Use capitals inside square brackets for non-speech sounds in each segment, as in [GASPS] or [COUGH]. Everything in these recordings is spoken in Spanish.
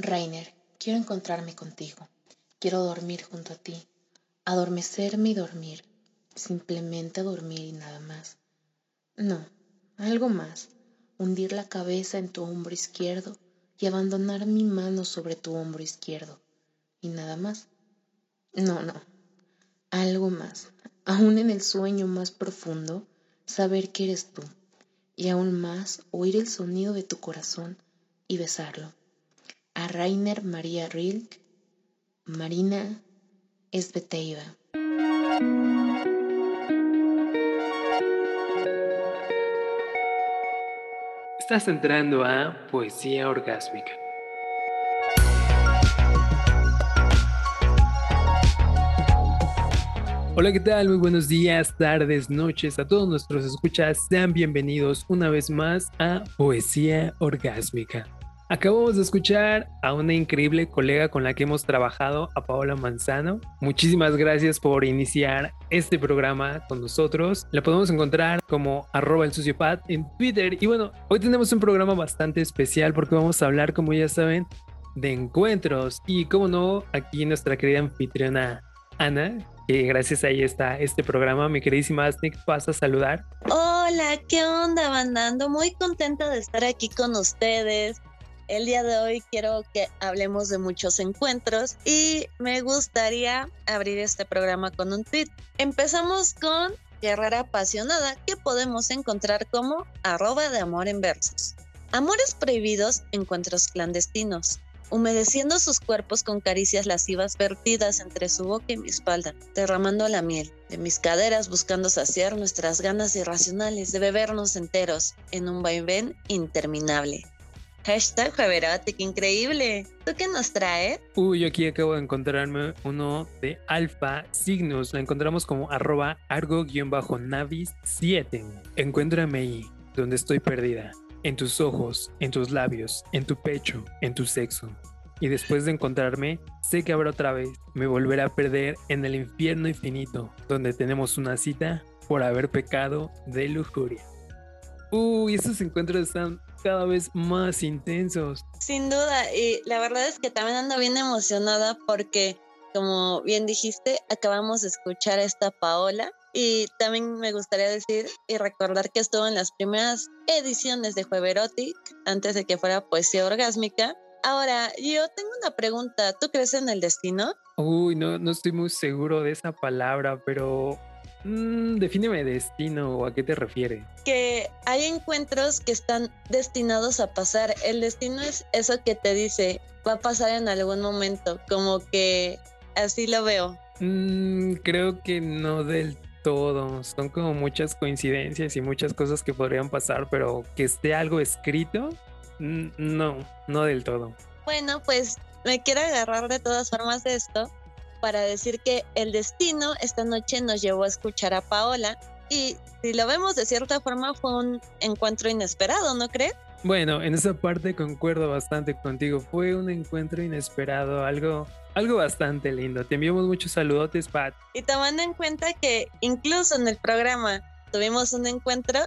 Rainer, quiero encontrarme contigo. Quiero dormir junto a ti, adormecerme y dormir, simplemente dormir y nada más. No, algo más, hundir la cabeza en tu hombro izquierdo y abandonar mi mano sobre tu hombro izquierdo. Y nada más. No, no, algo más, aún en el sueño más profundo, saber que eres tú, y aún más oír el sonido de tu corazón y besarlo. A Rainer María Rilk Marina Esbeteiva. Estás entrando a Poesía Orgásmica. Hola, ¿qué tal? Muy buenos días, tardes, noches a todos nuestros escuchas. Sean bienvenidos una vez más a Poesía Orgásmica. Acabamos de escuchar a una increíble colega con la que hemos trabajado, a Paola Manzano. Muchísimas gracias por iniciar este programa con nosotros. La podemos encontrar como arroba el sociopad en Twitter. Y bueno, hoy tenemos un programa bastante especial porque vamos a hablar, como ya saben, de encuentros. Y como no, aquí nuestra querida anfitriona Ana, que gracias a ella está este programa. Mi queridísima Asnik, pasa a saludar. Hola, ¿qué onda, bandando? Muy contenta de estar aquí con ustedes. El día de hoy quiero que hablemos de muchos encuentros y me gustaría abrir este programa con un tweet. Empezamos con Guerrera Apasionada, que podemos encontrar como arroba de amor en versos. Amores prohibidos, encuentros clandestinos humedeciendo sus cuerpos con caricias lascivas vertidas entre su boca y mi espalda, derramando la miel de mis caderas buscando saciar nuestras ganas irracionales de bebernos enteros en un vaivén interminable. Hashtag qué increíble. ¿Tú qué nos trae? Uy, aquí acabo de encontrarme uno de Alfa Signos. Lo encontramos como arroba argo-navis7. Encuéntrame ahí, donde estoy perdida. En tus ojos, en tus labios, en tu pecho, en tu sexo. Y después de encontrarme, sé que habrá otra vez. Me volverá a perder en el infierno infinito, donde tenemos una cita por haber pecado de lujuria. Uy, esos encuentros están cada vez más intensos. Sin duda, y la verdad es que también ando bien emocionada porque, como bien dijiste, acabamos de escuchar a esta Paola y también me gustaría decir y recordar que estuvo en las primeras ediciones de Jueverotic antes de que fuera poesía orgásmica. Ahora, yo tengo una pregunta. ¿Tú crees en el destino? Uy, no, no estoy muy seguro de esa palabra, pero Mm, defíneme destino o a qué te refieres. Que hay encuentros que están destinados a pasar. El destino es eso que te dice, va a pasar en algún momento, como que así lo veo. Mm, creo que no del todo. Son como muchas coincidencias y muchas cosas que podrían pasar, pero que esté algo escrito, no, no del todo. Bueno, pues me quiero agarrar de todas formas de esto para decir que el destino esta noche nos llevó a escuchar a Paola y si lo vemos de cierta forma fue un encuentro inesperado, ¿no crees? Bueno, en esa parte concuerdo bastante contigo. Fue un encuentro inesperado, algo, algo bastante lindo. Te enviamos muchos saludotes, Pat. Y tomando en cuenta que incluso en el programa tuvimos un encuentro,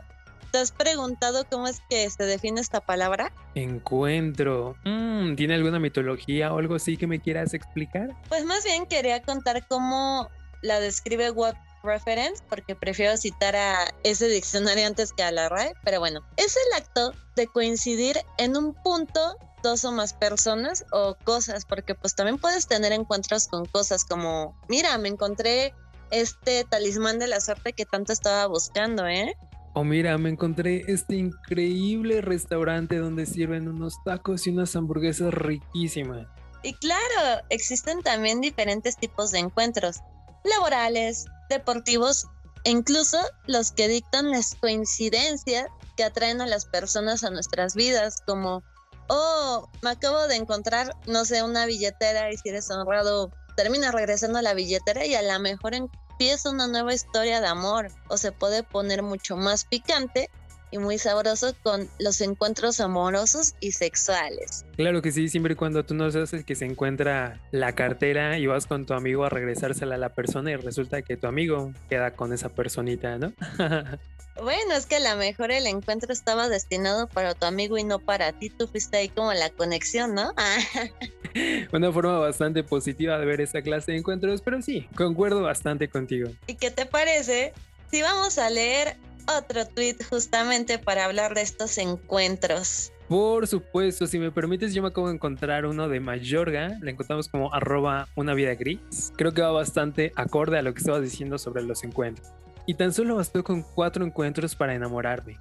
¿Te has preguntado cómo es que se define esta palabra? Encuentro. Mm, ¿Tiene alguna mitología o algo así que me quieras explicar? Pues más bien quería contar cómo la describe Web Reference, porque prefiero citar a ese diccionario antes que a la RAE, pero bueno, es el acto de coincidir en un punto dos o más personas o cosas, porque pues también puedes tener encuentros con cosas como, mira, me encontré este talismán de la suerte que tanto estaba buscando, ¿eh? Oh, mira, me encontré este increíble restaurante donde sirven unos tacos y unas hamburguesas riquísimas. Y claro, existen también diferentes tipos de encuentros, laborales, deportivos e incluso los que dictan las coincidencias que atraen a las personas a nuestras vidas, como, oh, me acabo de encontrar, no sé, una billetera y si eres honrado, termina regresando a la billetera y a lo mejor en empieza una nueva historia de amor o se puede poner mucho más picante y muy sabroso con los encuentros amorosos y sexuales. Claro que sí, siempre y cuando tú no seas el que se encuentra la cartera y vas con tu amigo a regresársela a la persona y resulta que tu amigo queda con esa personita, ¿no? [LAUGHS] Bueno, es que a lo mejor el encuentro estaba destinado para tu amigo y no para ti. Tú fuiste ahí como la conexión, ¿no? [LAUGHS] Una forma bastante positiva de ver esa clase de encuentros, pero sí, concuerdo bastante contigo. ¿Y qué te parece si vamos a leer otro tweet justamente para hablar de estos encuentros? Por supuesto, si me permites, yo me acabo de encontrar uno de Mayorga, le encontramos como arroba una vida gris. Creo que va bastante acorde a lo que estabas diciendo sobre los encuentros. Y tan solo bastó con cuatro encuentros para enamorarme,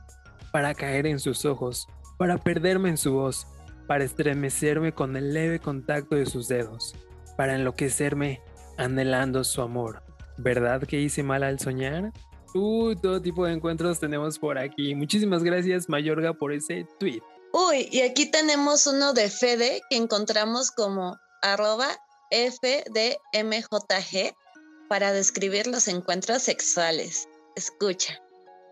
para caer en sus ojos, para perderme en su voz, para estremecerme con el leve contacto de sus dedos, para enloquecerme anhelando su amor. ¿Verdad que hice mal al soñar? Uh, todo tipo de encuentros tenemos por aquí. Muchísimas gracias, Mayorga, por ese tweet. Uy, y aquí tenemos uno de Fede que encontramos como arroba FDMJG para describir los encuentros sexuales. Escucha.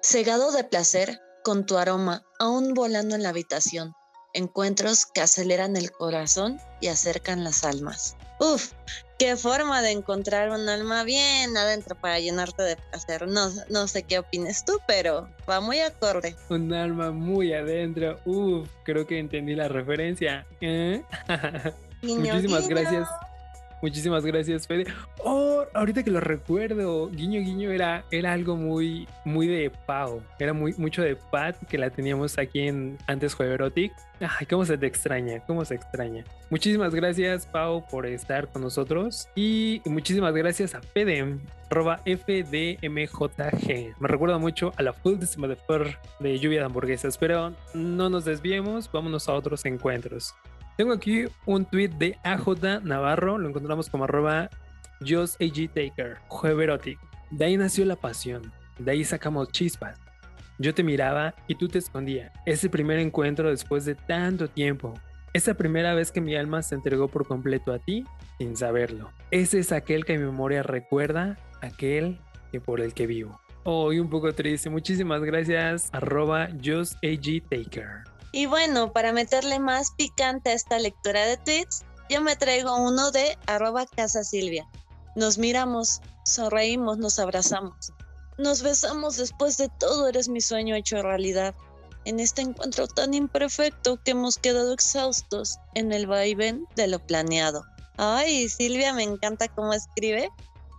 Cegado de placer con tu aroma, aún volando en la habitación. Encuentros que aceleran el corazón y acercan las almas. Uf, qué forma de encontrar un alma bien adentro para llenarte de placer. No, no sé qué opines tú, pero va muy acorde. Un alma muy adentro. Uf, creo que entendí la referencia. ¿Eh? [LAUGHS] Muchísimas gracias. Muchísimas gracias, Fede. Oh, ahorita que lo recuerdo, Guiño Guiño era, era algo muy, muy de Pau. Era muy, mucho de Pat que la teníamos aquí en antes Juego Erotic. Ay, cómo se te extraña, cómo se extraña. Muchísimas gracias, Pau, por estar con nosotros. Y muchísimas gracias a Fede, arroba FDMJG. Me recuerda mucho a la Full Motherfucker de lluvia de hamburguesas, pero no nos desviemos, vámonos a otros encuentros. Tengo aquí un tweet de AJ Navarro, lo encontramos como arroba Taker, Jueverotic. De ahí nació la pasión, de ahí sacamos chispas. Yo te miraba y tú te escondías. Ese primer encuentro después de tanto tiempo. Esa primera vez que mi alma se entregó por completo a ti sin saberlo. Ese es aquel que mi memoria recuerda, aquel que por el que vivo. Hoy un poco triste. Muchísimas gracias. Arroba Taker. Y bueno, para meterle más picante a esta lectura de tweets, yo me traigo uno de arroba casa Silvia. Nos miramos, sonreímos, nos abrazamos. Nos besamos después de todo, eres mi sueño hecho realidad. En este encuentro tan imperfecto que hemos quedado exhaustos en el vaivén de lo planeado. Ay, Silvia me encanta cómo escribe.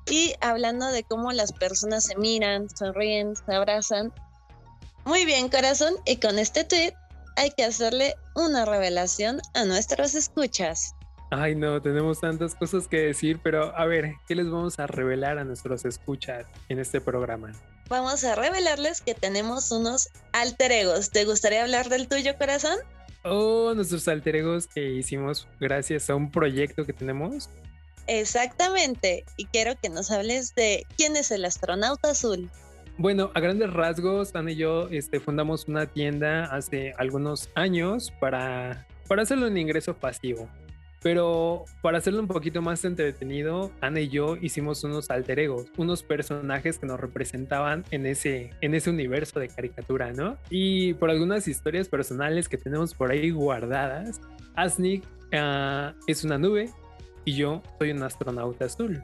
Y hablando de cómo las personas se miran, sonríen, se abrazan. Muy bien, corazón. Y con este tweet hay que hacerle una revelación a nuestros escuchas. Ay, no, tenemos tantas cosas que decir, pero a ver, ¿qué les vamos a revelar a nuestros escuchas en este programa? Vamos a revelarles que tenemos unos alter egos. ¿Te gustaría hablar del tuyo, corazón? Oh, nuestros alter egos que hicimos gracias a un proyecto que tenemos. Exactamente, y quiero que nos hables de quién es el astronauta azul. Bueno, a grandes rasgos, Ana y yo este, fundamos una tienda hace algunos años para, para hacerlo un ingreso pasivo. Pero para hacerlo un poquito más entretenido, Ana y yo hicimos unos alter egos, unos personajes que nos representaban en ese, en ese universo de caricatura, ¿no? Y por algunas historias personales que tenemos por ahí guardadas, Asnik ah, es una nube y yo soy un astronauta azul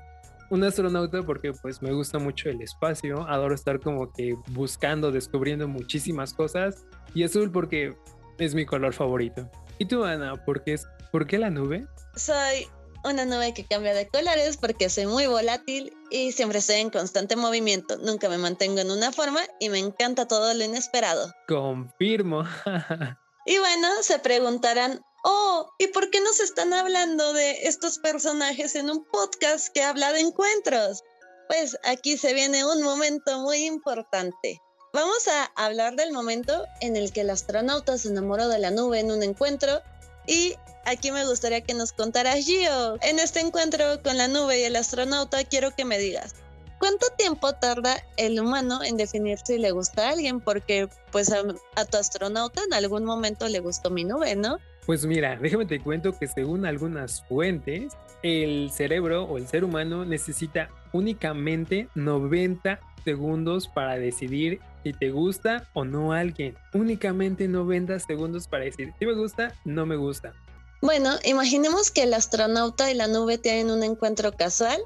un astronauta porque pues me gusta mucho el espacio, adoro estar como que buscando, descubriendo muchísimas cosas y azul porque es mi color favorito. ¿Y tú, Ana, por qué, es, por qué la nube? Soy una nube que cambia de colores porque soy muy volátil y siempre estoy en constante movimiento. Nunca me mantengo en una forma y me encanta todo lo inesperado. Confirmo. [LAUGHS] y bueno, se preguntarán, oh, ¿y por qué nos están hablando de estos personajes en un podcast que habla de encuentros? Pues aquí se viene un momento muy importante. Vamos a hablar del momento en el que el astronauta se enamoró de la nube en un encuentro y aquí me gustaría que nos contaras Gio. En este encuentro con la nube y el astronauta quiero que me digas, ¿cuánto tiempo tarda el humano en definir si le gusta a alguien? Porque pues a, a tu astronauta en algún momento le gustó mi nube, ¿no? Pues mira, déjame te cuento que según algunas fuentes, el cerebro o el ser humano necesita únicamente 90 segundos para decidir si te gusta o no alguien. Únicamente 90 segundos para decir si me gusta, no me gusta. Bueno, imaginemos que el astronauta y la nube tienen un encuentro casual.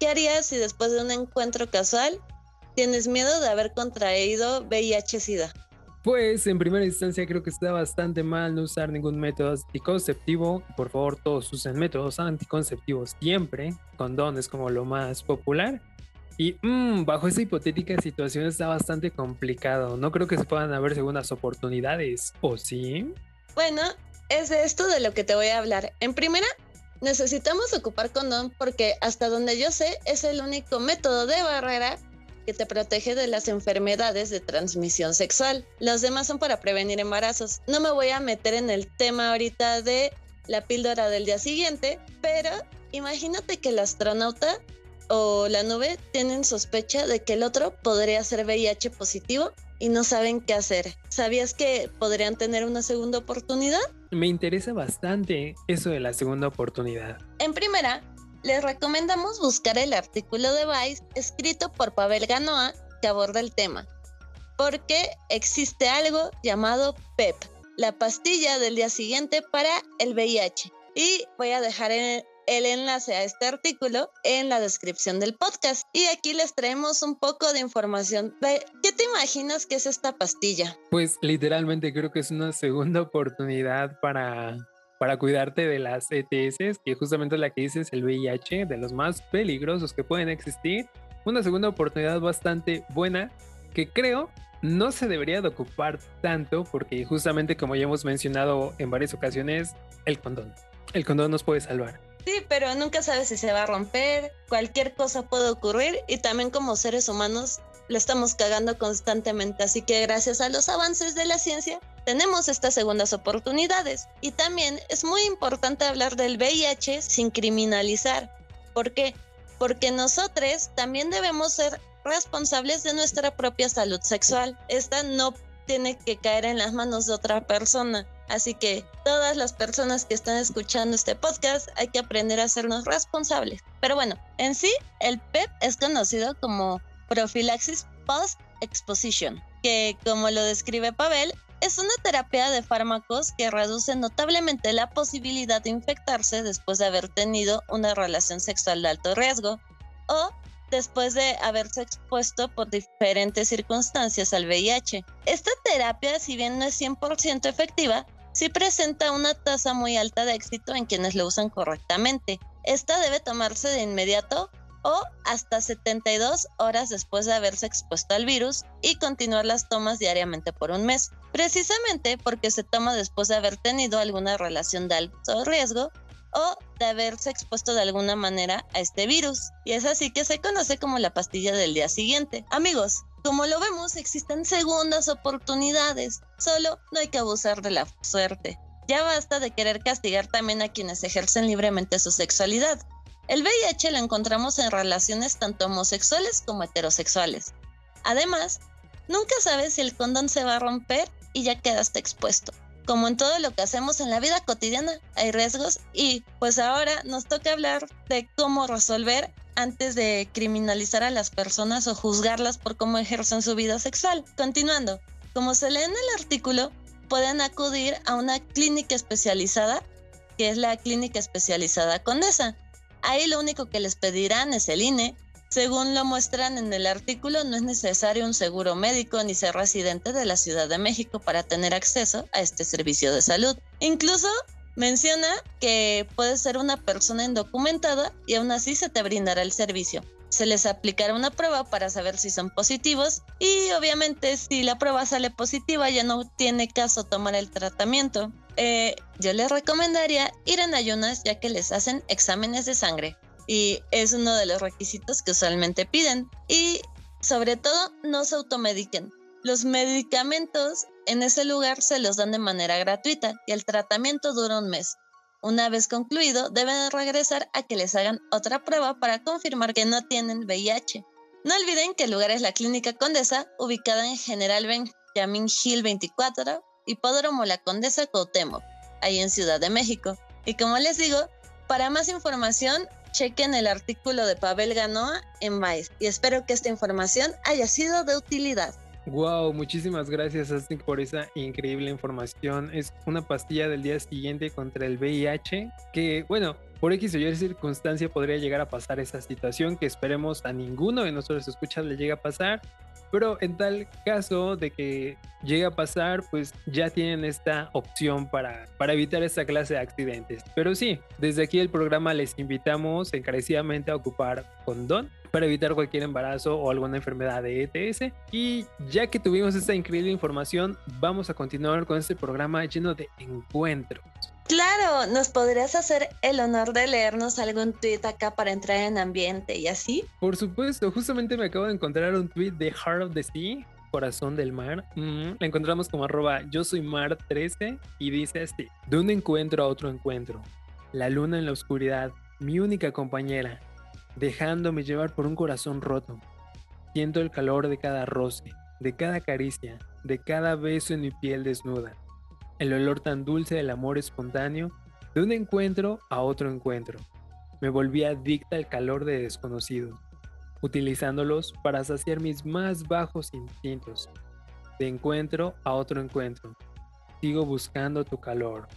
¿Qué harías si después de un encuentro casual tienes miedo de haber contraído VIH-Sida? Pues en primera instancia creo que está bastante mal no usar ningún método anticonceptivo. Por favor, todos usen métodos anticonceptivos siempre. Condón es como lo más popular. Y mm, bajo esa hipotética situación está bastante complicado. No creo que se puedan haber segundas oportunidades, ¿o sí? Bueno, es de esto de lo que te voy a hablar. En primera, necesitamos ocupar condón porque hasta donde yo sé es el único método de barrera que te protege de las enfermedades de transmisión sexual. Los demás son para prevenir embarazos. No me voy a meter en el tema ahorita de la píldora del día siguiente, pero imagínate que el astronauta o la nube tienen sospecha de que el otro podría ser VIH positivo y no saben qué hacer. ¿Sabías que podrían tener una segunda oportunidad? Me interesa bastante eso de la segunda oportunidad. En primera, les recomendamos buscar el artículo de Vice escrito por Pavel Ganoa que aborda el tema, porque existe algo llamado PEP, la pastilla del día siguiente para el VIH. Y voy a dejar el, el enlace a este artículo en la descripción del podcast. Y aquí les traemos un poco de información. ¿Qué te imaginas que es esta pastilla? Pues literalmente creo que es una segunda oportunidad para para cuidarte de las ETS, que justamente la que dices, el VIH, de los más peligrosos que pueden existir. Una segunda oportunidad bastante buena que creo no se debería de ocupar tanto porque justamente como ya hemos mencionado en varias ocasiones, el condón. El condón nos puede salvar. Sí, pero nunca sabes si se va a romper, cualquier cosa puede ocurrir y también como seres humanos lo estamos cagando constantemente, así que gracias a los avances de la ciencia tenemos estas segundas oportunidades. Y también es muy importante hablar del VIH sin criminalizar. ¿Por qué? Porque nosotros también debemos ser responsables de nuestra propia salud sexual. Esta no tiene que caer en las manos de otra persona. Así que todas las personas que están escuchando este podcast hay que aprender a sernos responsables. Pero bueno, en sí, el PEP es conocido como profilaxis post-exposition, que como lo describe Pavel, es una terapia de fármacos que reduce notablemente la posibilidad de infectarse después de haber tenido una relación sexual de alto riesgo o después de haberse expuesto por diferentes circunstancias al VIH. Esta terapia, si bien no es 100% efectiva, sí presenta una tasa muy alta de éxito en quienes lo usan correctamente. Esta debe tomarse de inmediato o hasta 72 horas después de haberse expuesto al virus y continuar las tomas diariamente por un mes, precisamente porque se toma después de haber tenido alguna relación de alto riesgo o de haberse expuesto de alguna manera a este virus. Y es así que se conoce como la pastilla del día siguiente. Amigos, como lo vemos, existen segundas oportunidades, solo no hay que abusar de la suerte. Ya basta de querer castigar también a quienes ejercen libremente su sexualidad. El VIH lo encontramos en relaciones tanto homosexuales como heterosexuales. Además, nunca sabes si el condón se va a romper y ya quedaste expuesto. Como en todo lo que hacemos en la vida cotidiana, hay riesgos y pues ahora nos toca hablar de cómo resolver antes de criminalizar a las personas o juzgarlas por cómo ejercen su vida sexual. Continuando, como se lee en el artículo, pueden acudir a una clínica especializada, que es la clínica especializada Condesa, Ahí lo único que les pedirán es el INE. Según lo muestran en el artículo, no es necesario un seguro médico ni ser residente de la Ciudad de México para tener acceso a este servicio de salud. Incluso menciona que puedes ser una persona indocumentada y aún así se te brindará el servicio. Se les aplicará una prueba para saber si son positivos y obviamente si la prueba sale positiva ya no tiene caso tomar el tratamiento. Eh, yo les recomendaría ir en ayunas ya que les hacen exámenes de sangre y es uno de los requisitos que usualmente piden. Y sobre todo, no se automediquen. Los medicamentos en ese lugar se los dan de manera gratuita y el tratamiento dura un mes. Una vez concluido, deben regresar a que les hagan otra prueba para confirmar que no tienen VIH. No olviden que el lugar es la Clínica Condesa, ubicada en General Benjamin Hill 24, Hipódromo La Condesa Cuauhtémoc, ahí en Ciudad de México. Y como les digo, para más información, chequen el artículo de Pavel Ganoa en Vice y espero que esta información haya sido de utilidad. Wow, muchísimas gracias Asting por esa increíble información. Es una pastilla del día siguiente contra el VIH que, bueno, por X o Y circunstancia podría llegar a pasar esa situación que esperemos a ninguno de nosotros escuchas le llegue a pasar. Pero en tal caso de que llegue a pasar, pues ya tienen esta opción para, para evitar esta clase de accidentes. Pero sí, desde aquí el programa les invitamos encarecidamente a ocupar condón para evitar cualquier embarazo o alguna enfermedad de ETS. Y ya que tuvimos esta increíble información, vamos a continuar con este programa lleno de encuentros. Claro, ¿nos podrías hacer el honor de leernos algún tweet acá para entrar en ambiente y así? Por supuesto, justamente me acabo de encontrar un tweet de Heart of the Sea, Corazón del Mar. la encontramos como arroba yo soy mar 13 y dice así, de un encuentro a otro encuentro, la luna en la oscuridad, mi única compañera, dejándome llevar por un corazón roto. Siento el calor de cada roce, de cada caricia, de cada beso en mi piel desnuda el olor tan dulce del amor espontáneo, de un encuentro a otro encuentro. Me volví adicta al calor de desconocidos, utilizándolos para saciar mis más bajos instintos. De encuentro a otro encuentro, sigo buscando tu calor,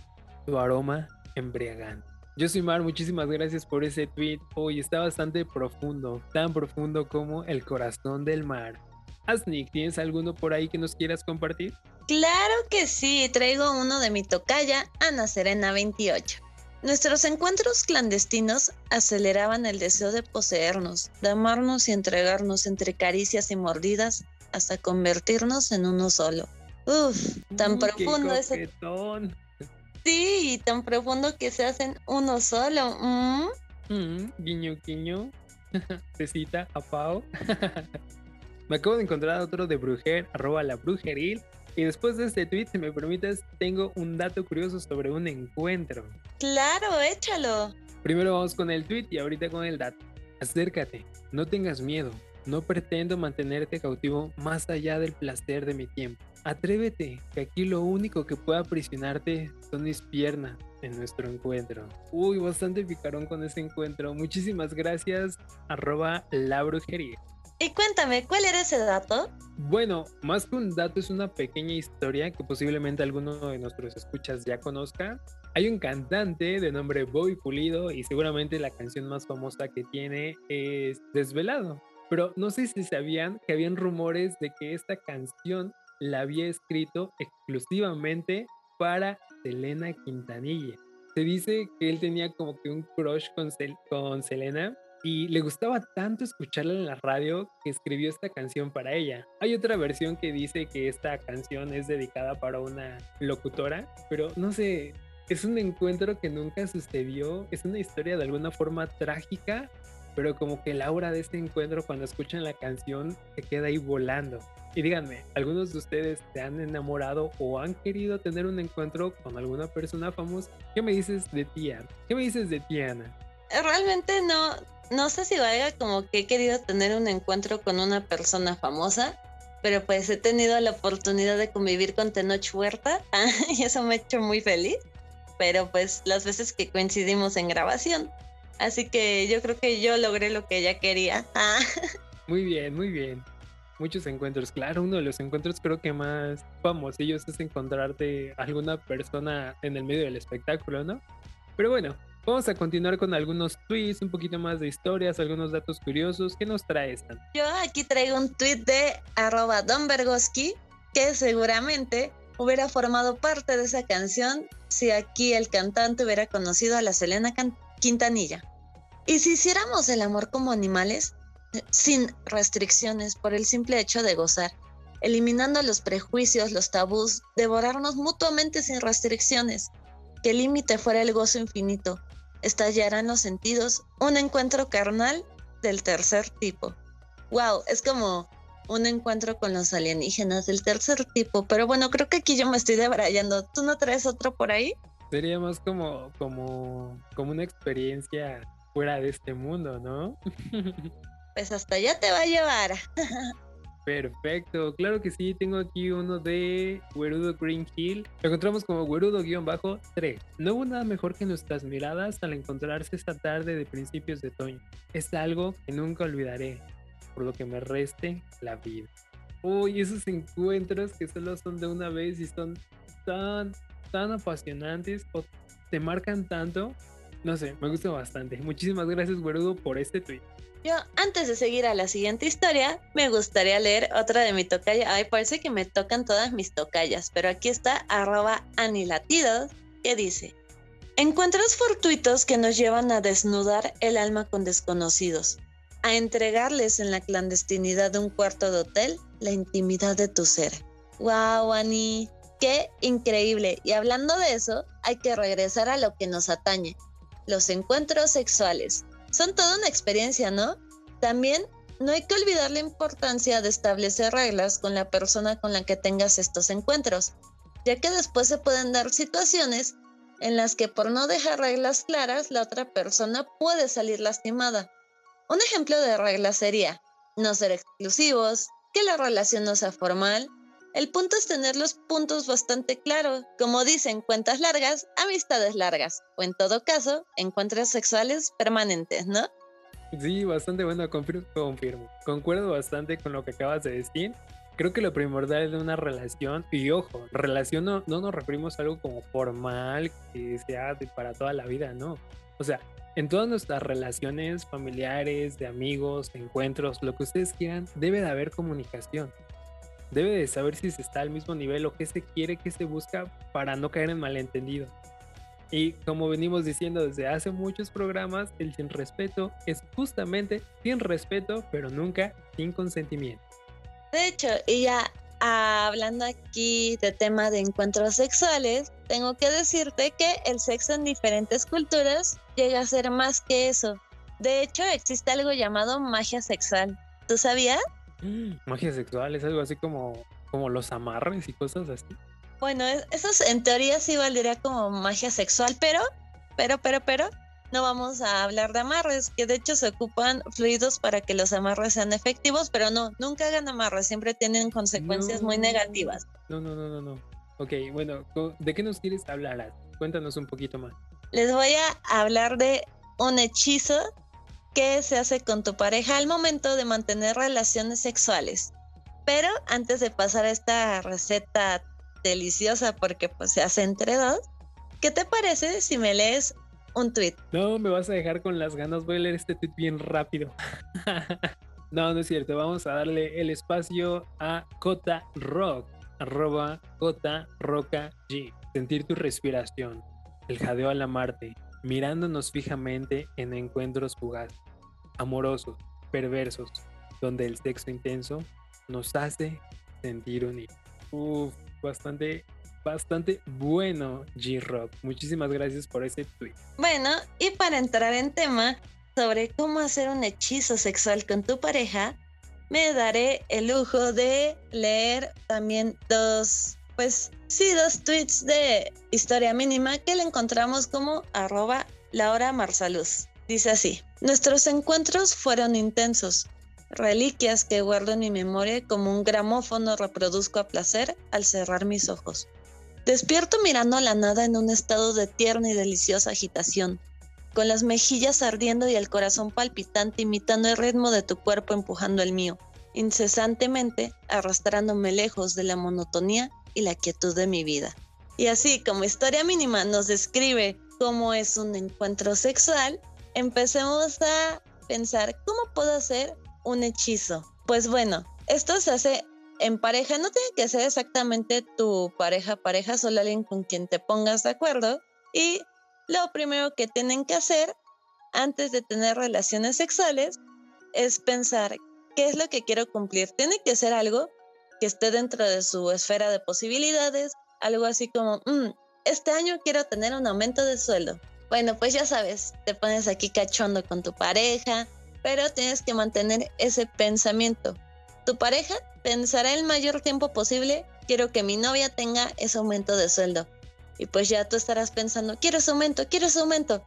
tu aroma embriagante. Yo soy Mar, muchísimas gracias por ese tweet. Hoy está bastante profundo, tan profundo como el corazón del mar. Asnik, ¿tienes alguno por ahí que nos quieras compartir? Claro que sí, traigo uno de mi tocaya, Ana Serena 28. Nuestros encuentros clandestinos aceleraban el deseo de poseernos, de amarnos y entregarnos entre caricias y mordidas hasta convertirnos en uno solo. Uf, tan profundo ese. Sí, tan profundo que se hacen uno solo. ¿Mm? Mm, guiño, guiño. [LAUGHS] Cecita, a Pau. [LAUGHS] Me acabo de encontrar otro de Brujer, arroba la brujeril. Y después de este tweet, si me permites, tengo un dato curioso sobre un encuentro. Claro, échalo. Primero vamos con el tweet y ahorita con el dato. Acércate, no tengas miedo. No pretendo mantenerte cautivo más allá del placer de mi tiempo. Atrévete, que aquí lo único que pueda aprisionarte son mis piernas en nuestro encuentro. Uy, bastante picarón con ese encuentro. Muchísimas gracias, arroba la brujería. Y cuéntame, ¿cuál era ese dato? Bueno, más que un dato es una pequeña historia que posiblemente alguno de nuestros escuchas ya conozca. Hay un cantante de nombre Bobby Pulido y seguramente la canción más famosa que tiene es Desvelado. Pero no sé si sabían que habían rumores de que esta canción la había escrito exclusivamente para Selena Quintanilla. Se dice que él tenía como que un crush con, con Selena y le gustaba tanto escucharla en la radio que escribió esta canción para ella. Hay otra versión que dice que esta canción es dedicada para una locutora, pero no sé, es un encuentro que nunca sucedió, es una historia de alguna forma trágica, pero como que la aura de este encuentro cuando escuchan la canción se queda ahí volando. Y díganme, ¿algunos de ustedes se han enamorado o han querido tener un encuentro con alguna persona famosa? ¿Qué me dices de ti, ¿Qué me dices de ti, Ana? Realmente no, no sé si valga como que he querido tener un encuentro con una persona famosa, pero pues he tenido la oportunidad de convivir con Tenoch Huerta [LAUGHS] y eso me ha hecho muy feliz, pero pues las veces que coincidimos en grabación. Así que yo creo que yo logré lo que ella quería. Muy bien, muy bien. Muchos encuentros, claro, uno de los encuentros creo que más famosillos es encontrarte alguna persona en el medio del espectáculo, ¿no? Pero bueno, Vamos a continuar con algunos tweets, un poquito más de historias, algunos datos curiosos. ¿Qué nos trae esta? Yo aquí traigo un tweet de arroba Don Bergoski, que seguramente hubiera formado parte de esa canción si aquí el cantante hubiera conocido a la Selena Quintanilla. Y si hiciéramos el amor como animales, sin restricciones, por el simple hecho de gozar, eliminando los prejuicios, los tabús, devorarnos mutuamente sin restricciones, que el límite fuera el gozo infinito, estallarán los sentidos, un encuentro carnal del tercer tipo. Wow, es como un encuentro con los alienígenas del tercer tipo, pero bueno, creo que aquí yo me estoy debrayando. ¿Tú no traes otro por ahí? Sería más como, como, como una experiencia fuera de este mundo, ¿no? [LAUGHS] pues hasta allá te va a llevar. [LAUGHS] Perfecto, claro que sí, tengo aquí uno de Werudo Green Hill. Lo encontramos como Werudo-3. No hubo nada mejor que nuestras miradas al encontrarse esta tarde de principios de otoño. Es algo que nunca olvidaré, por lo que me reste la vida. Uy, esos encuentros que solo son de una vez y son tan, tan apasionantes o te marcan tanto No sé, me gusta bastante. Muchísimas gracias, Guerudo, por este tweet. Yo, antes de seguir a la siguiente historia, me gustaría leer otra de mi tocaya. Ay, parece que me tocan todas mis tocayas, pero aquí está arroba anilatidos, que dice, encuentros fortuitos que nos llevan a desnudar el alma con desconocidos, a entregarles en la clandestinidad de un cuarto de hotel la intimidad de tu ser. Wow, Ani, qué increíble. Y hablando de eso, hay que regresar a lo que nos atañe, los encuentros sexuales son toda una experiencia, ¿no? También no hay que olvidar la importancia de establecer reglas con la persona con la que tengas estos encuentros, ya que después se pueden dar situaciones en las que por no dejar reglas claras la otra persona puede salir lastimada. Un ejemplo de regla sería no ser exclusivos, que la relación no sea formal. El punto es tener los puntos bastante claros, como dicen, cuentas largas, amistades largas, o en todo caso, encuentros sexuales permanentes, ¿no? Sí, bastante bueno, confirmo. Concuerdo bastante con lo que acabas de decir. Creo que lo primordial de una relación, y ojo, relación no, no nos referimos a algo como formal, que sea para toda la vida, no. O sea, en todas nuestras relaciones familiares, de amigos, de encuentros, lo que ustedes quieran, debe de haber comunicación. Debe de saber si se está al mismo nivel o qué se quiere, qué se busca para no caer en malentendido. Y como venimos diciendo desde hace muchos programas, el sin respeto es justamente sin respeto, pero nunca sin consentimiento. De hecho, y ya hablando aquí de tema de encuentros sexuales, tengo que decirte que el sexo en diferentes culturas llega a ser más que eso. De hecho, existe algo llamado magia sexual. ¿Tú sabías? Magia sexual es algo así como, como los amarres y cosas así. Bueno, eso en teoría sí valdría como magia sexual, pero, pero, pero, pero, no vamos a hablar de amarres, que de hecho se ocupan fluidos para que los amarres sean efectivos, pero no, nunca hagan amarres, siempre tienen consecuencias muy negativas. No, no, no, no, no. Ok, bueno, ¿de qué nos quieres hablar? Cuéntanos un poquito más. Les voy a hablar de un hechizo que se hace con tu pareja al momento de mantener relaciones sexuales. Pero antes de pasar a esta receta deliciosa, porque pues se hace entre dos, ¿qué te parece si me lees un tweet? No, me vas a dejar con las ganas, voy a leer este tweet bien rápido. [LAUGHS] no, no es cierto, vamos a darle el espacio a Cota Rock arroba Roca G. Sentir tu respiración, el jadeo a la Marte, mirándonos fijamente en encuentros fugaces, amorosos, perversos, donde el sexo intenso nos hace sentir unidos. Uf, bastante, bastante bueno, G-Rock. Muchísimas gracias por ese tweet. Bueno, y para entrar en tema sobre cómo hacer un hechizo sexual con tu pareja, me daré el lujo de leer también dos, pues sí, dos tweets de historia mínima que le encontramos como arroba Laura Marsaluz. Dice así, nuestros encuentros fueron intensos, reliquias que guardo en mi memoria como un gramófono reproduzco a placer al cerrar mis ojos. Despierto mirando a la nada en un estado de tierna y deliciosa agitación con las mejillas ardiendo y el corazón palpitante imitando el ritmo de tu cuerpo empujando el mío, incesantemente arrastrándome lejos de la monotonía y la quietud de mi vida. Y así como historia mínima nos describe cómo es un encuentro sexual, empecemos a pensar cómo puedo hacer un hechizo. Pues bueno, esto se hace en pareja, no tiene que ser exactamente tu pareja pareja, solo alguien con quien te pongas de acuerdo y lo primero que tienen que hacer antes de tener relaciones sexuales es pensar qué es lo que quiero cumplir. Tiene que ser algo que esté dentro de su esfera de posibilidades, algo así como, mm, este año quiero tener un aumento de sueldo. Bueno, pues ya sabes, te pones aquí cachondo con tu pareja, pero tienes que mantener ese pensamiento. Tu pareja pensará el mayor tiempo posible, quiero que mi novia tenga ese aumento de sueldo. Y pues ya tú estarás pensando, quiero ese aumento, quiero ese aumento.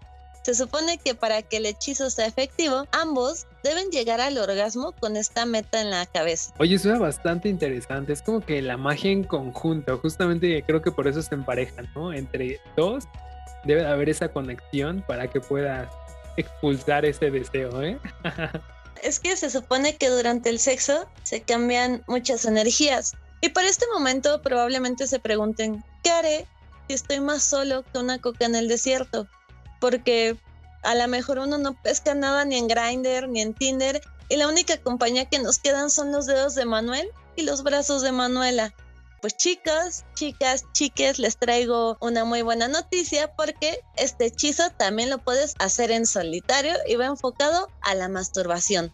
Se supone que para que el hechizo sea efectivo, ambos deben llegar al orgasmo con esta meta en la cabeza. Oye, suena bastante interesante. Es como que la magia en conjunto. Justamente creo que por eso se emparejan, ¿no? Entre dos debe haber esa conexión para que pueda expulsar ese deseo, ¿eh? [LAUGHS] es que se supone que durante el sexo se cambian muchas energías. Y para este momento probablemente se pregunten, ¿qué haré estoy más solo que una coca en el desierto, porque A lo mejor uno no pesca nada ni en Grindr ni en Tinder y la única compañía que nos quedan son los dedos de Manuel y los brazos de Manuela. Pues chicos, chicas, chiques, les traigo una muy buena noticia porque este hechizo también lo puedes hacer en solitario y va enfocado a la masturbación.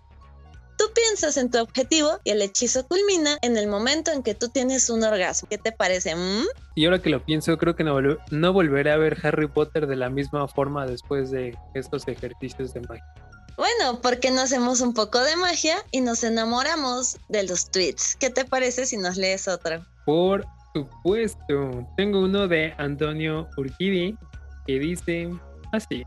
Tú piensas en tu objetivo y el hechizo culmina en el momento en que tú tienes un orgasmo. ¿Qué te parece? Mm? Y ahora que lo pienso, creo que no, no volveré a ver Harry Potter de la misma forma después de estos ejercicios de magia. Bueno, porque no hacemos un poco de magia y nos enamoramos de los tweets. ¿Qué te parece si nos lees otro? Por supuesto. Tengo uno de Antonio Urquidi que dice así.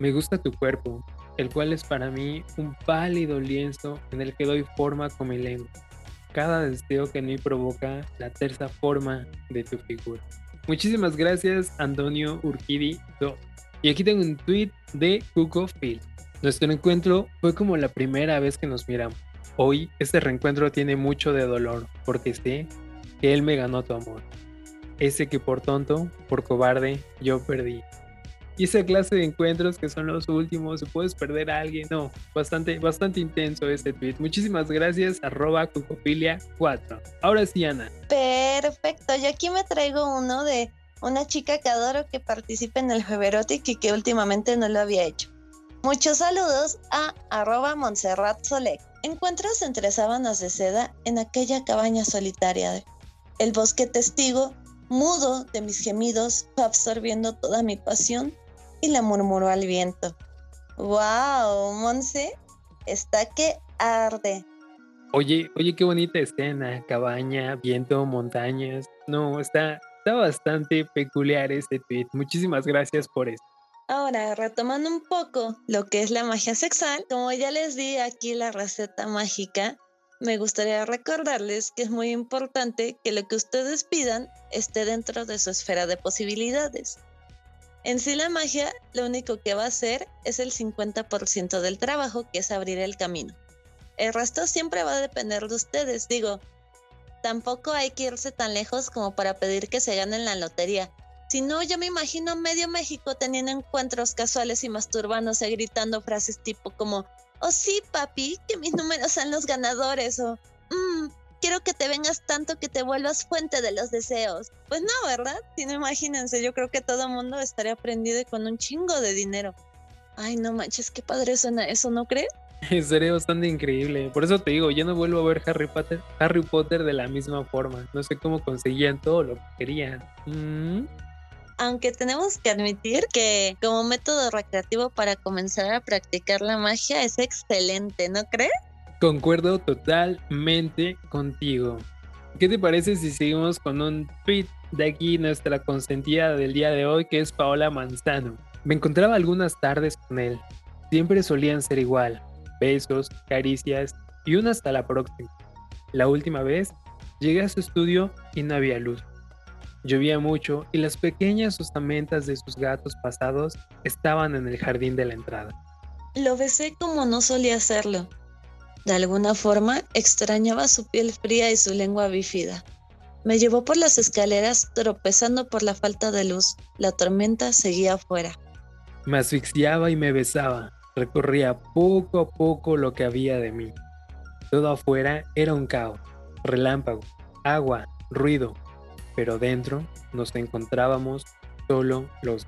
Me gusta tu cuerpo, el cual es para mí un pálido lienzo en el que doy forma con mi lengua. Cada deseo que en mí provoca la terza forma de tu figura. Muchísimas gracias, Antonio Urquidi. Y aquí tengo un tweet de Cuco Phil. Nuestro encuentro fue como la primera vez que nos miramos. Hoy este reencuentro tiene mucho de dolor, porque sé que él me ganó tu amor. Ese que por tonto, por cobarde, yo perdí. Y esa clase de encuentros que son los últimos, puedes perder a alguien, no, bastante, bastante intenso este tweet. Muchísimas gracias, arroba cucofilia4. Ahora sí, Ana. Perfecto, yo aquí me traigo uno de una chica que adoro que participe en el Feverotic y que últimamente no lo había hecho. Muchos saludos a arroba Montserrat Solek. Encuentros entre sábanas de seda en aquella cabaña solitaria. El bosque testigo, mudo de mis gemidos, absorbiendo toda mi pasión y la murmuró al viento. ¡Wow! Monse, está que arde. Oye, oye, qué bonita escena. Cabaña, viento, montañas. No, está, está bastante peculiar este tweet. Muchísimas gracias por esto. Ahora, retomando un poco lo que es la magia sexual, como ya les di aquí la receta mágica, me gustaría recordarles que es muy importante que lo que ustedes pidan esté dentro de su esfera de posibilidades. En sí la magia lo único que va a hacer es el 50% del trabajo, que es abrir el camino. El resto siempre va a depender de ustedes, digo. Tampoco hay que irse tan lejos como para pedir que se ganen la lotería. Si no, yo me imagino medio México teniendo encuentros casuales y masturbándose gritando frases tipo como, oh sí, papi, que mis números sean los ganadores o, mmm, quiero que te vengas tanto que te vuelvas fuente de los deseos. Pues no, ¿verdad? Si no, imagínense, yo creo que todo mundo estaría prendido y con un chingo de dinero. Ay, no manches, qué padre suena eso, ¿no crees? [LAUGHS] Sería bastante increíble. Por eso te digo, yo no vuelvo a ver Harry Potter, Harry Potter de la misma forma. No sé cómo conseguían todo lo que querían. Mm aunque tenemos que admitir que como método recreativo para comenzar a practicar la magia es excelente, ¿no crees? Concuerdo totalmente contigo. ¿Qué te parece si seguimos con un tweet de aquí nuestra consentida del día de hoy que es Paola Manzano? Me encontraba algunas tardes con él. Siempre solían ser igual. Besos, caricias y una hasta la próxima. La última vez llegué a su estudio y no había luz. Llovía mucho y las pequeñas ostamentas de sus gatos pasados estaban en el jardín de la entrada. Lo besé como no solía hacerlo. De alguna forma extrañaba su piel fría y su lengua bífida. Me llevó por las escaleras tropezando por la falta de luz. La tormenta seguía afuera. Me asfixiaba y me besaba. Recorría poco a poco lo que había de mí. Todo afuera era un caos. Relámpago, agua, ruido, pero dentro nos encontrábamos solo los...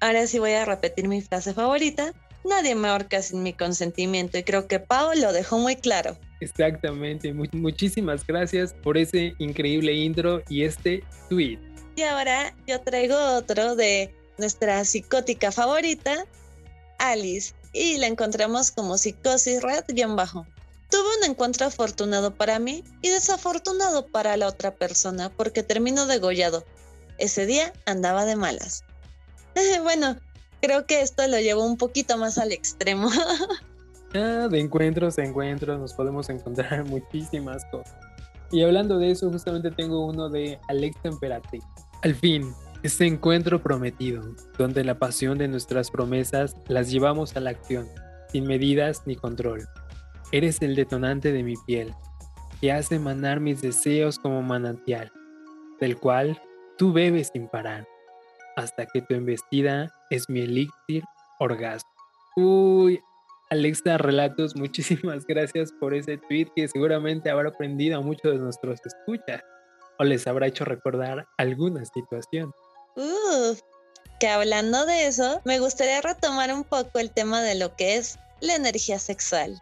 Ahora sí voy a repetir mi frase favorita. Nadie me ahorca sin mi consentimiento y creo que Pau lo dejó muy claro. Exactamente, muchísimas gracias por ese increíble intro y este tweet. Y ahora yo traigo otro de nuestra psicótica favorita, Alice, y la encontramos como psicosis red-bajo. Tuve un encuentro afortunado para mí y desafortunado para la otra persona porque terminó degollado. Ese día andaba de malas. [LAUGHS] bueno, creo que esto lo llevó un poquito más al extremo. [LAUGHS] ah, de encuentros a encuentros nos podemos encontrar [LAUGHS] muchísimas cosas. Y hablando de eso, justamente tengo uno de Alex Temperatriz. Al fin, este encuentro prometido, donde la pasión de nuestras promesas las llevamos a la acción, sin medidas ni control. Eres el detonante de mi piel, que hace emanar mis deseos como manantial, del cual tú bebes sin parar, hasta que tu embestida es mi elixir orgasmo. Uy, Alexa Relatos, [LAUGHS] muchísimas gracias por ese tweet que seguramente habrá aprendido a muchos de nuestros escuchas o les habrá hecho recordar alguna situación. Que hablando de eso, me gustaría retomar un poco el tema de lo que es la energía sexual.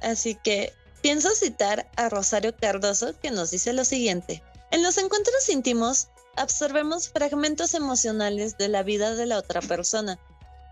Así que pienso citar a Rosario Cardoso que nos dice lo siguiente. En los encuentros íntimos, absorbemos fragmentos emocionales de la vida de la otra persona.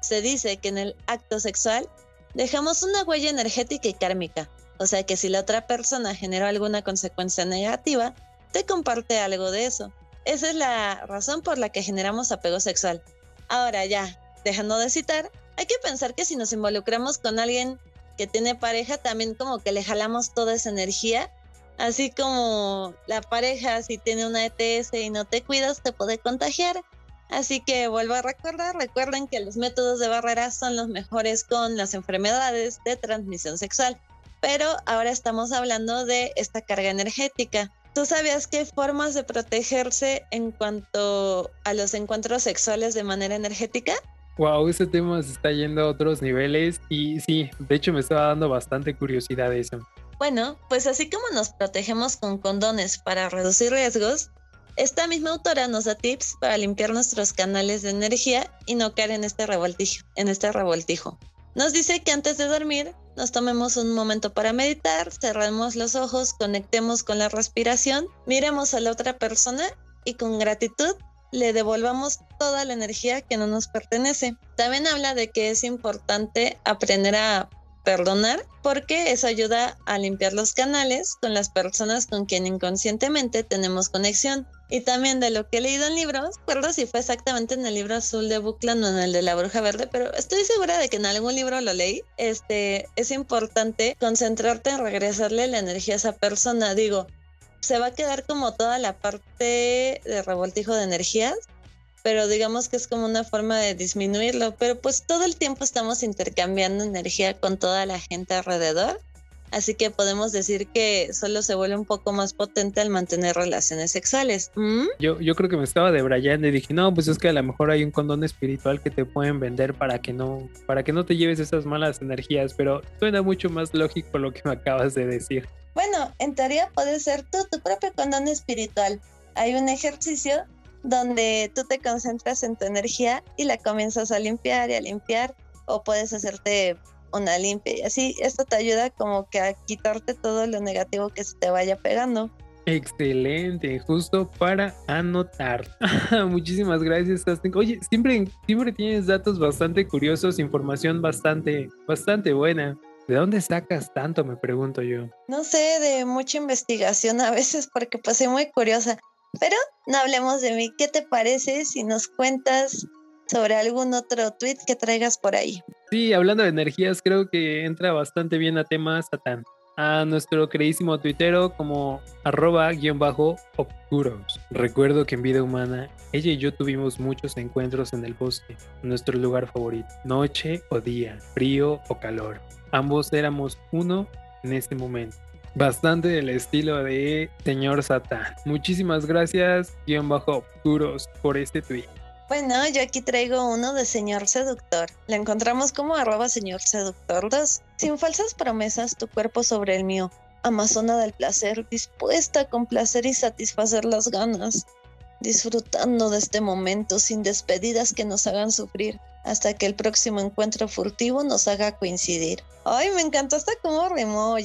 Se dice que en el acto sexual dejamos una huella energética y kármica, o sea que si la otra persona generó alguna consecuencia negativa, te comparte algo de eso. Esa es la razón por la que generamos apego sexual. Ahora ya, dejando de citar, hay que pensar que si nos involucramos con alguien que tiene pareja, también como que le jalamos toda esa energía Así como la pareja, si tiene una ETS y no te cuidas, te puede contagiar. Así que vuelvo a recordar, recuerden que los métodos de barrera son los mejores con las enfermedades de transmisión sexual. Pero ahora estamos hablando de esta carga energética. ¿Tú sabías que hay formas de protegerse en cuanto a los encuentros sexuales de manera energética? Wow, ese tema se está yendo a otros niveles y sí, de hecho me estaba dando bastante curiosidad eso. Bueno, pues así como nos protegemos con condones para reducir riesgos, esta misma autora nos da tips para limpiar nuestros canales de energía y no caer en este revoltijo. En este revoltijo. Nos dice que antes de dormir nos tomemos un momento para meditar, cerremos los ojos, conectemos con la respiración, miremos a la otra persona y con gratitud le devolvamos toda la energía que no nos pertenece. También habla de que es importante aprender a perdonar porque eso ayuda a limpiar los canales con las personas con quien inconscientemente tenemos conexión. Y también de lo que he leído en libros, recuerdo si fue exactamente en el libro azul de Buclan o en el de la bruja verde, pero estoy segura de que en algún libro lo leí. Este, es importante concentrarte en regresarle la energía a esa persona. Digo, se va a quedar como toda la parte de revoltijo de energías, pero digamos que es como una forma de disminuirlo, pero pues todo el tiempo estamos intercambiando energía con toda la gente alrededor, así que podemos decir que solo se vuelve un poco más potente al mantener relaciones sexuales. ¿Mm? Yo, yo creo que me estaba debrayando y dije, no, pues es que a lo mejor hay un condón espiritual que te pueden vender para que no, para que no te lleves esas malas energías, pero suena mucho más lógico lo que me acabas de decir. Bueno, en teoría puede ser tú, tu propio condón espiritual. Hay un ejercicio donde tú te concentras en tu energía y la comienzas a limpiar y a limpiar o puedes hacerte una limpia y así esto te ayuda como que a quitarte todo lo negativo que se te vaya pegando. Excelente, justo para anotar. [LAUGHS] Muchísimas gracias, Oye, siempre, siempre tienes datos bastante curiosos, información bastante, bastante buena. ¿De dónde sacas tanto? Me pregunto yo. No sé, de mucha investigación a veces porque pues soy muy curiosa. Pero no hablemos de mí. ¿Qué te parece si nos cuentas sobre algún otro tweet que traigas por ahí? Sí, hablando de energías, creo que entra bastante bien a tema Satán. A nuestro queridísimo tuitero como arroba guion bajo oscuros. Recuerdo que en vida humana, ella y yo tuvimos muchos encuentros en el bosque, nuestro lugar favorito, noche o día, frío o calor. Ambos éramos uno en este momento bastante del estilo de Señor Satán. Muchísimas gracias, guion bajo oscuros, por este tweet. Bueno, yo aquí traigo uno de Señor Seductor. La encontramos como arroba Señor Seductor 2. Sin falsas promesas, tu cuerpo sobre el mío. Amazona del placer, dispuesta a complacer y satisfacer las ganas. Disfrutando de este momento sin despedidas que nos hagan sufrir hasta que el próximo encuentro furtivo nos haga coincidir. Ay, me encantó hasta cómo rimó,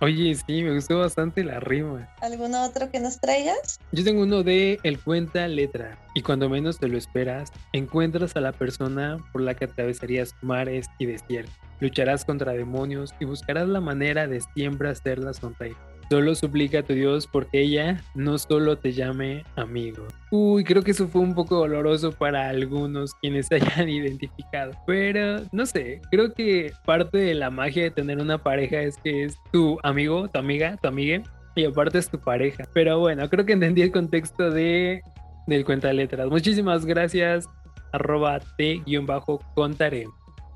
oye. Sí, me gustó bastante la rima. ¿Alguno otro que nos traigas? Yo tengo uno de El cuenta letra. Y cuando menos te lo esperas, encuentras a la persona por la que atravesarías mares y desiertos. Lucharás contra demonios y buscarás la manera de siempre hacerla sonreír. Solo suplica a tu Dios porque ella no solo te llame amigo. Uy, creo que eso fue un poco doloroso para algunos quienes se hayan [LAUGHS] identificado. Pero no sé, creo que parte de la magia de tener una pareja es que es tu amigo, tu amiga, tu amiga. Y aparte es tu pareja. Pero bueno, creo que entendí el contexto de del cuenta letras. Muchísimas gracias. Arroba t-contaré.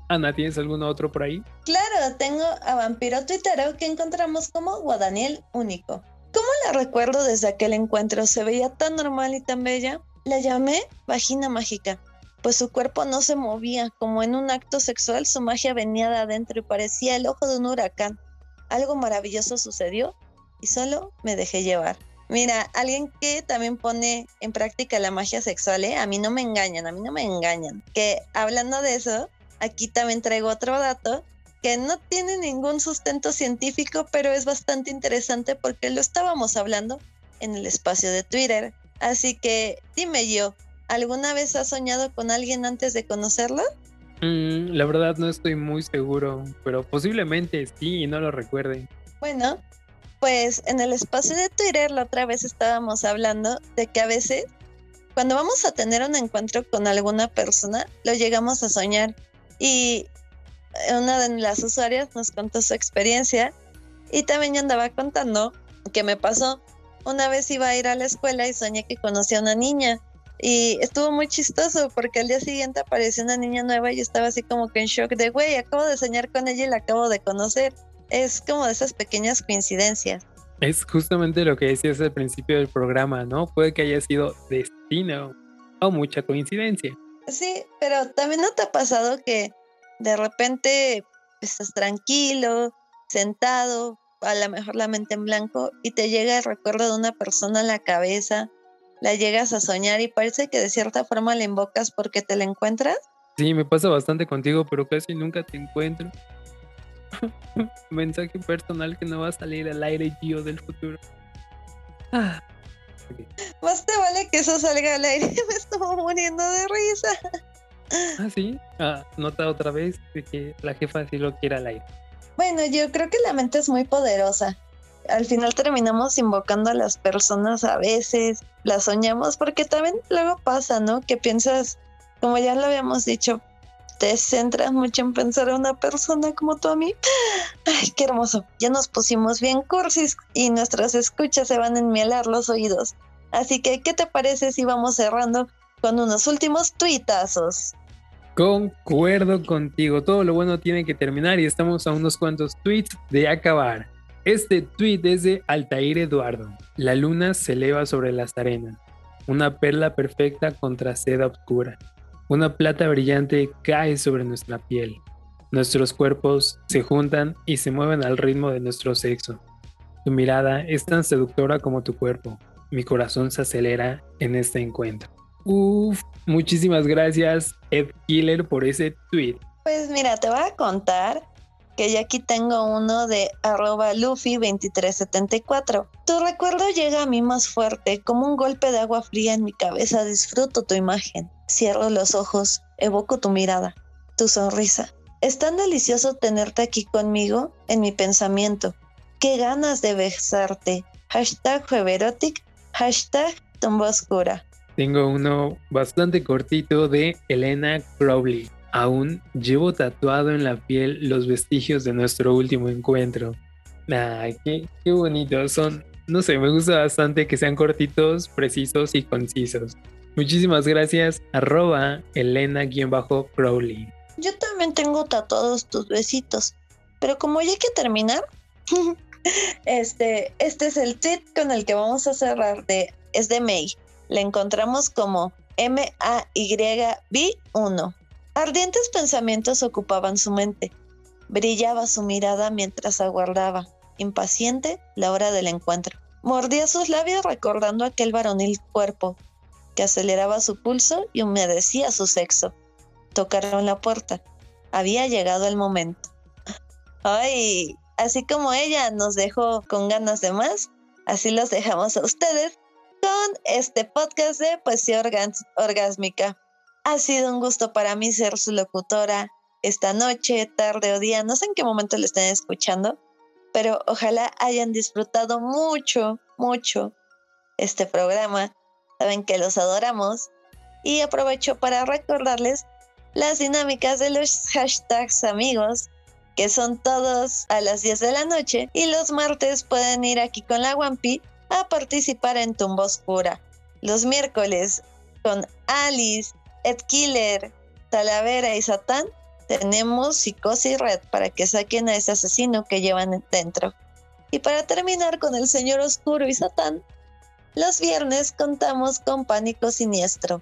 Ana, ¿tienes alguno otro por ahí? Claro, tengo a Vampiro Twittero que encontramos como Guadaniel Único. ¿Cómo la recuerdo desde aquel encuentro? Se veía tan normal y tan bella. La llamé Vagina Mágica pues su cuerpo no se movía, como en un acto sexual su magia venía de adentro y parecía el ojo de un huracán. Algo maravilloso sucedió y solo me dejé llevar. Mira, alguien que también pone en práctica la magia sexual, ¿eh? a mí no me engañan, a mí no me engañan. Que hablando de eso, aquí también traigo otro dato que no tiene ningún sustento científico, pero es bastante interesante porque lo estábamos hablando en el espacio de Twitter. Así que dime yo, ¿alguna vez has soñado con alguien antes de conocerlo? Mm, la verdad no estoy muy seguro, pero posiblemente sí y no lo recuerde. Bueno, pues en el espacio de Twitter la otra vez estábamos hablando de que a veces cuando vamos a tener un encuentro con alguna persona, lo llegamos a soñar. Y una de las usuarias nos contó su experiencia y también andaba contando que me pasó. Una vez iba a ir a la escuela y soñé que conocí a una niña y estuvo muy chistoso porque al día siguiente apareció una niña nueva y yo estaba así como que en shock de, güey, acabo de soñar con ella y la acabo de conocer es como de esas pequeñas coincidencias. Es justamente lo que decías al principio del programa, ¿no? Puede que haya sido destino o mucha coincidencia. Sí, pero también no te ha pasado que de repente estás tranquilo, sentado, a lo mejor la mente en blanco, y te llega el recuerdo de una persona a la cabeza, la llegas a soñar y parece que de cierta forma la invocas porque te la encuentras. Sí, me pasa bastante contigo, pero casi nunca te encuentro. [LAUGHS] Mensaje personal que no va a salir al aire, Gio del futuro. Ah. Más te vale que eso salga al aire. [LAUGHS] Me estuvo muriendo de risa. Ah, sí. Ah, nota otra vez de que la jefa sí lo quiere al aire. Bueno, yo creo que la mente es muy poderosa. Al final terminamos invocando a las personas a veces, las soñamos, porque también luego pasa, ¿no? Que piensas, como ya lo habíamos dicho, te centras mucho en pensar a una persona como tú a mí. [GASPS] Ay, qué hermoso. Ya nos pusimos bien cursis y nuestras escuchas se van a enmielar los oídos. Así que, ¿qué te parece si vamos cerrando con unos últimos tuitazos? Concuerdo contigo, todo lo bueno tiene que terminar y estamos a unos cuantos tweets de acabar. Este tweet es de Altair Eduardo. La luna se eleva sobre las arenas, una perla perfecta contra seda oscura. Una plata brillante cae sobre nuestra piel. Nuestros cuerpos se juntan y se mueven al ritmo de nuestro sexo. Tu mirada es tan seductora como tu cuerpo. Mi corazón se acelera en este encuentro. Uf, muchísimas gracias Ed Killer por ese tweet. Pues mira, te voy a contar que ya aquí tengo uno de arroba Luffy2374. Tu recuerdo llega a mí más fuerte, como un golpe de agua fría en mi cabeza. Disfruto tu imagen. Cierro los ojos, evoco tu mirada, tu sonrisa. Es tan delicioso tenerte aquí conmigo en mi pensamiento. Qué ganas de besarte. Hashtag Feverotic, hashtag oscura. Tengo uno bastante cortito de Elena Crowley. Aún llevo tatuado en la piel los vestigios de nuestro último encuentro. Ay, qué, qué bonito. Son, no sé, me gusta bastante que sean cortitos, precisos y concisos. Muchísimas gracias, arroba Elena-Crowley. Yo también tengo tatuados tus besitos, pero como ya hay que terminar, [LAUGHS] este, este es el tweet con el que vamos a cerrar, de, es de May. Le encontramos como M-A-Y-B-1. Ardientes pensamientos ocupaban su mente. Brillaba su mirada mientras aguardaba, impaciente, la hora del encuentro. Mordía sus labios recordando aquel varonil cuerpo que aceleraba su pulso y humedecía su sexo. Tocaron la puerta. Había llegado el momento. Ay, así como ella nos dejó con ganas de más, así los dejamos a ustedes con este podcast de poesía orgásmica. Ha sido un gusto para mí ser su locutora esta noche, tarde o día, no sé en qué momento lo estén escuchando, pero ojalá hayan disfrutado mucho, mucho este programa. Saben que los adoramos y aprovecho para recordarles las dinámicas de los hashtags amigos, que son todos a las 10 de la noche y los martes pueden ir aquí con la Wampi a participar en Tumba Oscura. Los miércoles con Alice, Ed Killer, Talavera y Satán, tenemos Psicosis Red para que saquen a ese asesino que llevan dentro. Y para terminar con el Señor Oscuro y Satán, los viernes contamos con Pánico Siniestro.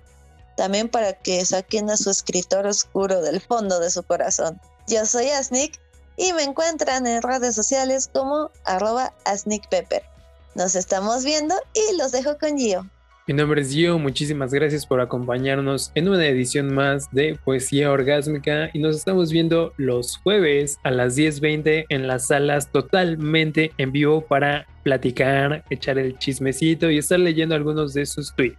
también para que saquen a su escritor oscuro del fondo de su corazón. Yo soy Asnik y me encuentran en redes sociales como arroba asnikpepper. Nos estamos viendo y los dejo con Gio. Mi nombre es Gio, muchísimas gracias por acompañarnos en una edición más de Poesía Orgásmica y nos estamos viendo los jueves a las 10.20 en las salas totalmente en vivo para platicar, echar el chismecito y estar leyendo algunos de sus tweets.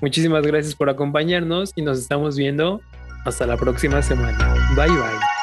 Muchísimas gracias por acompañarnos y nos estamos viendo hasta la próxima semana. Bye bye.